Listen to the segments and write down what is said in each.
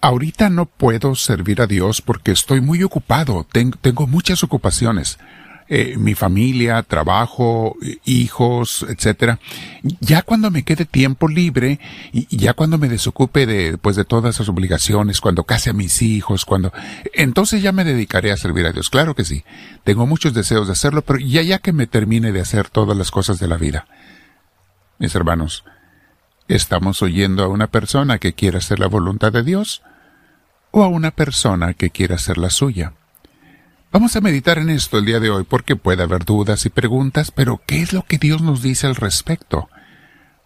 ahorita no puedo servir a Dios porque estoy muy ocupado, tengo muchas ocupaciones. Eh, mi familia, trabajo, hijos, etcétera. Ya cuando me quede tiempo libre ya cuando me desocupe de, pues, de todas esas obligaciones, cuando case a mis hijos, cuando, entonces ya me dedicaré a servir a Dios. Claro que sí. Tengo muchos deseos de hacerlo, pero ya ya que me termine de hacer todas las cosas de la vida. Mis hermanos, ¿estamos oyendo a una persona que quiere hacer la voluntad de Dios o a una persona que quiere hacer la suya? Vamos a meditar en esto el día de hoy porque puede haber dudas y preguntas, pero ¿qué es lo que Dios nos dice al respecto?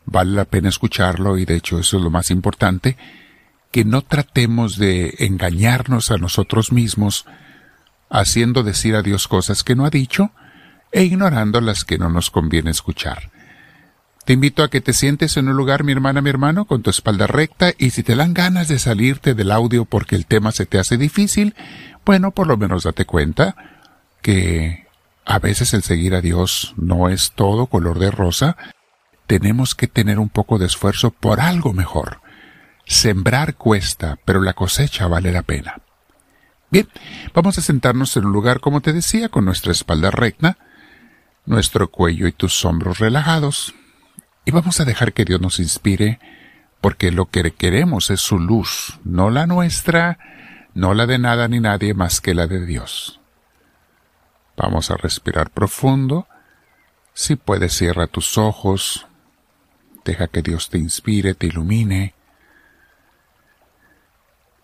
Vale la pena escucharlo y de hecho eso es lo más importante, que no tratemos de engañarnos a nosotros mismos haciendo decir a Dios cosas que no ha dicho e ignorando las que no nos conviene escuchar. Te invito a que te sientes en un lugar, mi hermana, mi hermano, con tu espalda recta y si te dan ganas de salirte del audio porque el tema se te hace difícil, bueno, por lo menos date cuenta que a veces el seguir a Dios no es todo color de rosa. Tenemos que tener un poco de esfuerzo por algo mejor. Sembrar cuesta, pero la cosecha vale la pena. Bien, vamos a sentarnos en un lugar, como te decía, con nuestra espalda recta, nuestro cuello y tus hombros relajados, y vamos a dejar que Dios nos inspire, porque lo que queremos es su luz, no la nuestra, no la de nada ni nadie más que la de Dios. Vamos a respirar profundo. Si puedes, cierra tus ojos. Deja que Dios te inspire, te ilumine.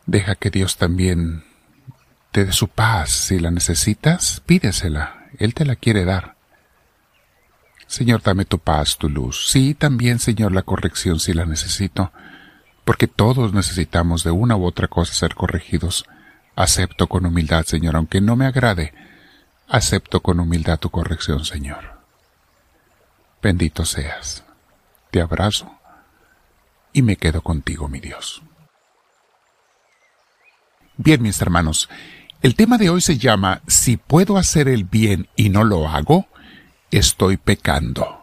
Deja que Dios también te dé su paz. Si la necesitas, pídesela. Él te la quiere dar. Señor, dame tu paz, tu luz. Sí, también, Señor, la corrección si la necesito porque todos necesitamos de una u otra cosa ser corregidos. Acepto con humildad, Señor, aunque no me agrade, acepto con humildad tu corrección, Señor. Bendito seas. Te abrazo y me quedo contigo, mi Dios. Bien, mis hermanos, el tema de hoy se llama Si puedo hacer el bien y no lo hago, estoy pecando.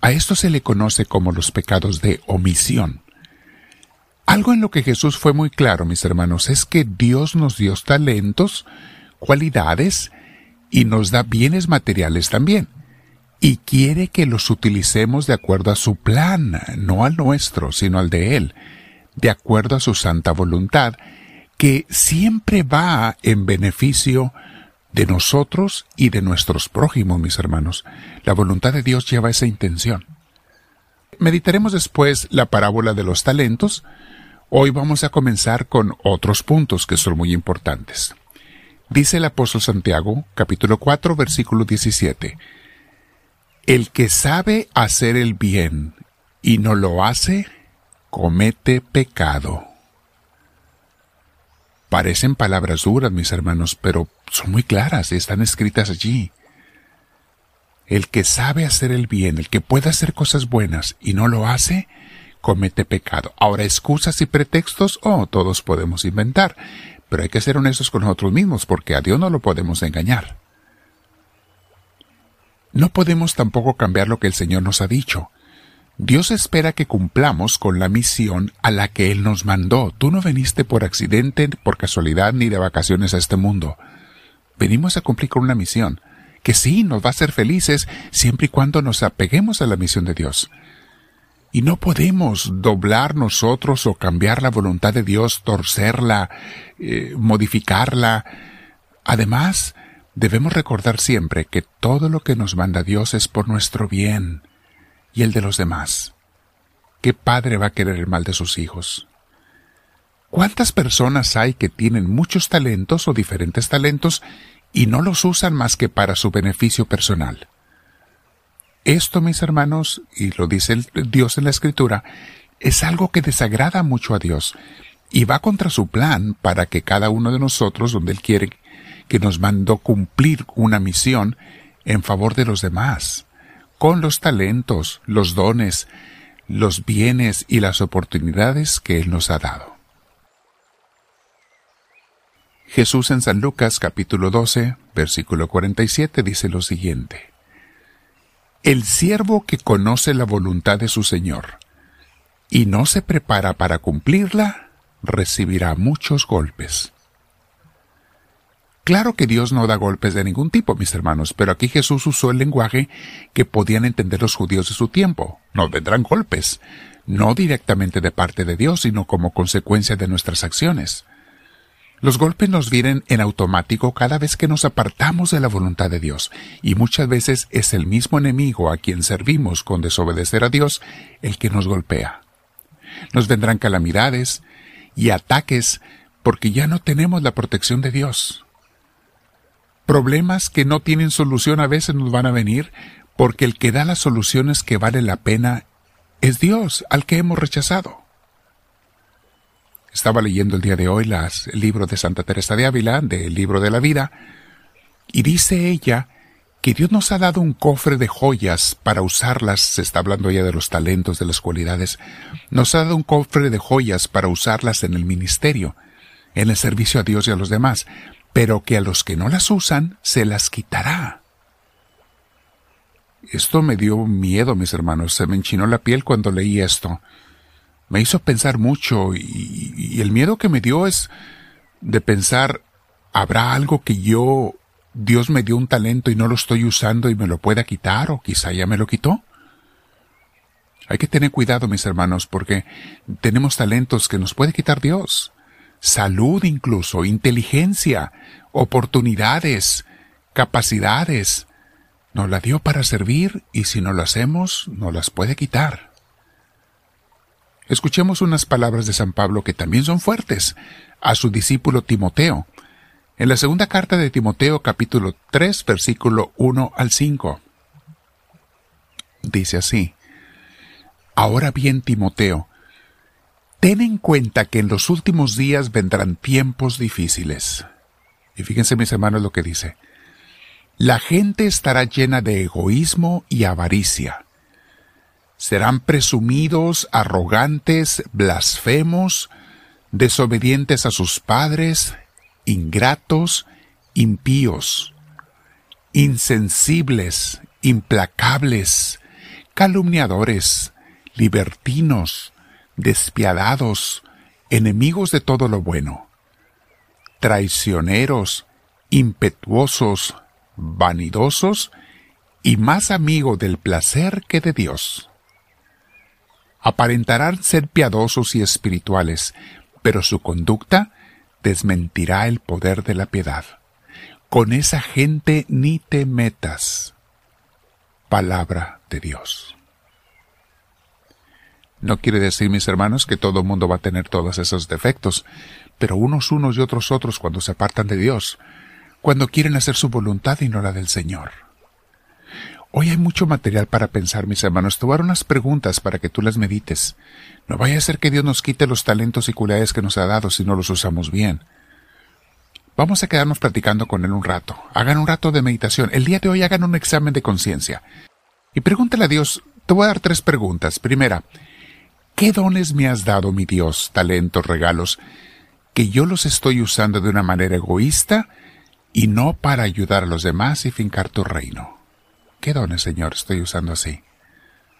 A esto se le conoce como los pecados de omisión. Algo en lo que Jesús fue muy claro, mis hermanos, es que Dios nos dio talentos, cualidades y nos da bienes materiales también. Y quiere que los utilicemos de acuerdo a su plan, no al nuestro, sino al de Él, de acuerdo a su santa voluntad, que siempre va en beneficio de nosotros y de nuestros prójimos, mis hermanos. La voluntad de Dios lleva esa intención. Meditaremos después la parábola de los talentos, Hoy vamos a comenzar con otros puntos que son muy importantes. Dice el apóstol Santiago, capítulo 4, versículo 17. El que sabe hacer el bien y no lo hace, comete pecado. Parecen palabras duras, mis hermanos, pero son muy claras y están escritas allí. El que sabe hacer el bien, el que puede hacer cosas buenas y no lo hace, comete pecado. Ahora, excusas y pretextos, oh, todos podemos inventar, pero hay que ser honestos con nosotros mismos, porque a Dios no lo podemos engañar. No podemos tampoco cambiar lo que el Señor nos ha dicho. Dios espera que cumplamos con la misión a la que Él nos mandó. Tú no veniste por accidente, por casualidad, ni de vacaciones a este mundo. Venimos a cumplir con una misión, que sí nos va a hacer felices siempre y cuando nos apeguemos a la misión de Dios. Y no podemos doblar nosotros o cambiar la voluntad de Dios, torcerla, eh, modificarla. Además, debemos recordar siempre que todo lo que nos manda Dios es por nuestro bien y el de los demás. ¿Qué padre va a querer el mal de sus hijos? ¿Cuántas personas hay que tienen muchos talentos o diferentes talentos y no los usan más que para su beneficio personal? Esto, mis hermanos, y lo dice Dios en la Escritura, es algo que desagrada mucho a Dios y va contra su plan para que cada uno de nosotros, donde Él quiere que nos mandó cumplir una misión en favor de los demás, con los talentos, los dones, los bienes y las oportunidades que Él nos ha dado. Jesús en San Lucas capítulo 12, versículo 47 dice lo siguiente. El siervo que conoce la voluntad de su Señor y no se prepara para cumplirla, recibirá muchos golpes. Claro que Dios no da golpes de ningún tipo, mis hermanos, pero aquí Jesús usó el lenguaje que podían entender los judíos de su tiempo. Nos vendrán golpes, no directamente de parte de Dios, sino como consecuencia de nuestras acciones. Los golpes nos vienen en automático cada vez que nos apartamos de la voluntad de Dios, y muchas veces es el mismo enemigo a quien servimos con desobedecer a Dios el que nos golpea. Nos vendrán calamidades y ataques porque ya no tenemos la protección de Dios. Problemas que no tienen solución a veces nos van a venir porque el que da las soluciones que vale la pena es Dios al que hemos rechazado. Estaba leyendo el día de hoy las, el libro de Santa Teresa de Ávila, del libro de la vida, y dice ella que Dios nos ha dado un cofre de joyas para usarlas, se está hablando ya de los talentos, de las cualidades, nos ha dado un cofre de joyas para usarlas en el ministerio, en el servicio a Dios y a los demás, pero que a los que no las usan se las quitará. Esto me dio miedo, mis hermanos, se me enchinó la piel cuando leí esto me hizo pensar mucho y, el miedo que me dio es de pensar, ¿habrá algo que yo, Dios me dio un talento y no lo estoy usando y me lo pueda quitar o quizá ya me lo quitó? Hay que tener cuidado, mis hermanos, porque tenemos talentos que nos puede quitar Dios. Salud incluso, inteligencia, oportunidades, capacidades. Nos la dio para servir y si no lo hacemos, nos las puede quitar. Escuchemos unas palabras de San Pablo que también son fuertes a su discípulo Timoteo. En la segunda carta de Timoteo capítulo 3 versículo 1 al 5. Dice así, Ahora bien Timoteo, ten en cuenta que en los últimos días vendrán tiempos difíciles. Y fíjense mis hermanos lo que dice. La gente estará llena de egoísmo y avaricia serán presumidos, arrogantes, blasfemos, desobedientes a sus padres, ingratos, impíos, insensibles, implacables, calumniadores, libertinos, despiadados, enemigos de todo lo bueno, traicioneros, impetuosos, vanidosos y más amigos del placer que de Dios aparentarán ser piadosos y espirituales, pero su conducta desmentirá el poder de la piedad. Con esa gente ni te metas. Palabra de Dios. No quiere decir, mis hermanos, que todo mundo va a tener todos esos defectos, pero unos unos y otros otros cuando se apartan de Dios, cuando quieren hacer su voluntad y no la del Señor. Hoy hay mucho material para pensar, mis hermanos. Te voy a dar unas preguntas para que tú las medites. No vaya a ser que Dios nos quite los talentos y cualidades que nos ha dado si no los usamos bien. Vamos a quedarnos platicando con Él un rato. Hagan un rato de meditación. El día de hoy hagan un examen de conciencia. Y pregúntale a Dios, te voy a dar tres preguntas. Primera, ¿qué dones me has dado, mi Dios, talentos, regalos, que yo los estoy usando de una manera egoísta y no para ayudar a los demás y fincar tu reino? ¿Qué dones, Señor, estoy usando así?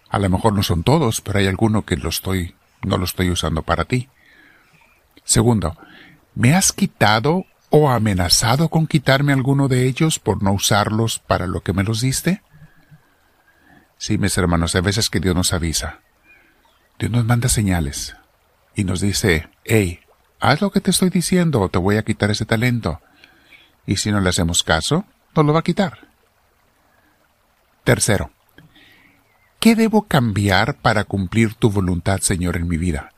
A lo mejor no son todos, pero hay alguno que lo estoy, no lo estoy usando para ti. Segundo, ¿me has quitado o amenazado con quitarme alguno de ellos por no usarlos para lo que me los diste? Sí, mis hermanos, hay veces que Dios nos avisa. Dios nos manda señales y nos dice, hey, haz lo que te estoy diciendo o te voy a quitar ese talento. Y si no le hacemos caso, nos lo va a quitar. Tercero, ¿qué debo cambiar para cumplir tu voluntad, Señor, en mi vida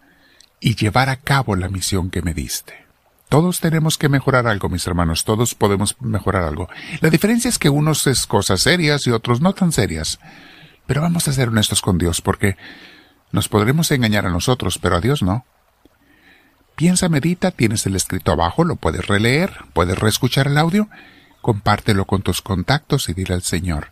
y llevar a cabo la misión que me diste? Todos tenemos que mejorar algo, mis hermanos, todos podemos mejorar algo. La diferencia es que unos es cosas serias y otros no tan serias. Pero vamos a ser honestos con Dios porque nos podremos engañar a nosotros, pero a Dios no. Piensa, medita, tienes el escrito abajo, lo puedes releer, puedes reescuchar el audio, compártelo con tus contactos y dile al Señor,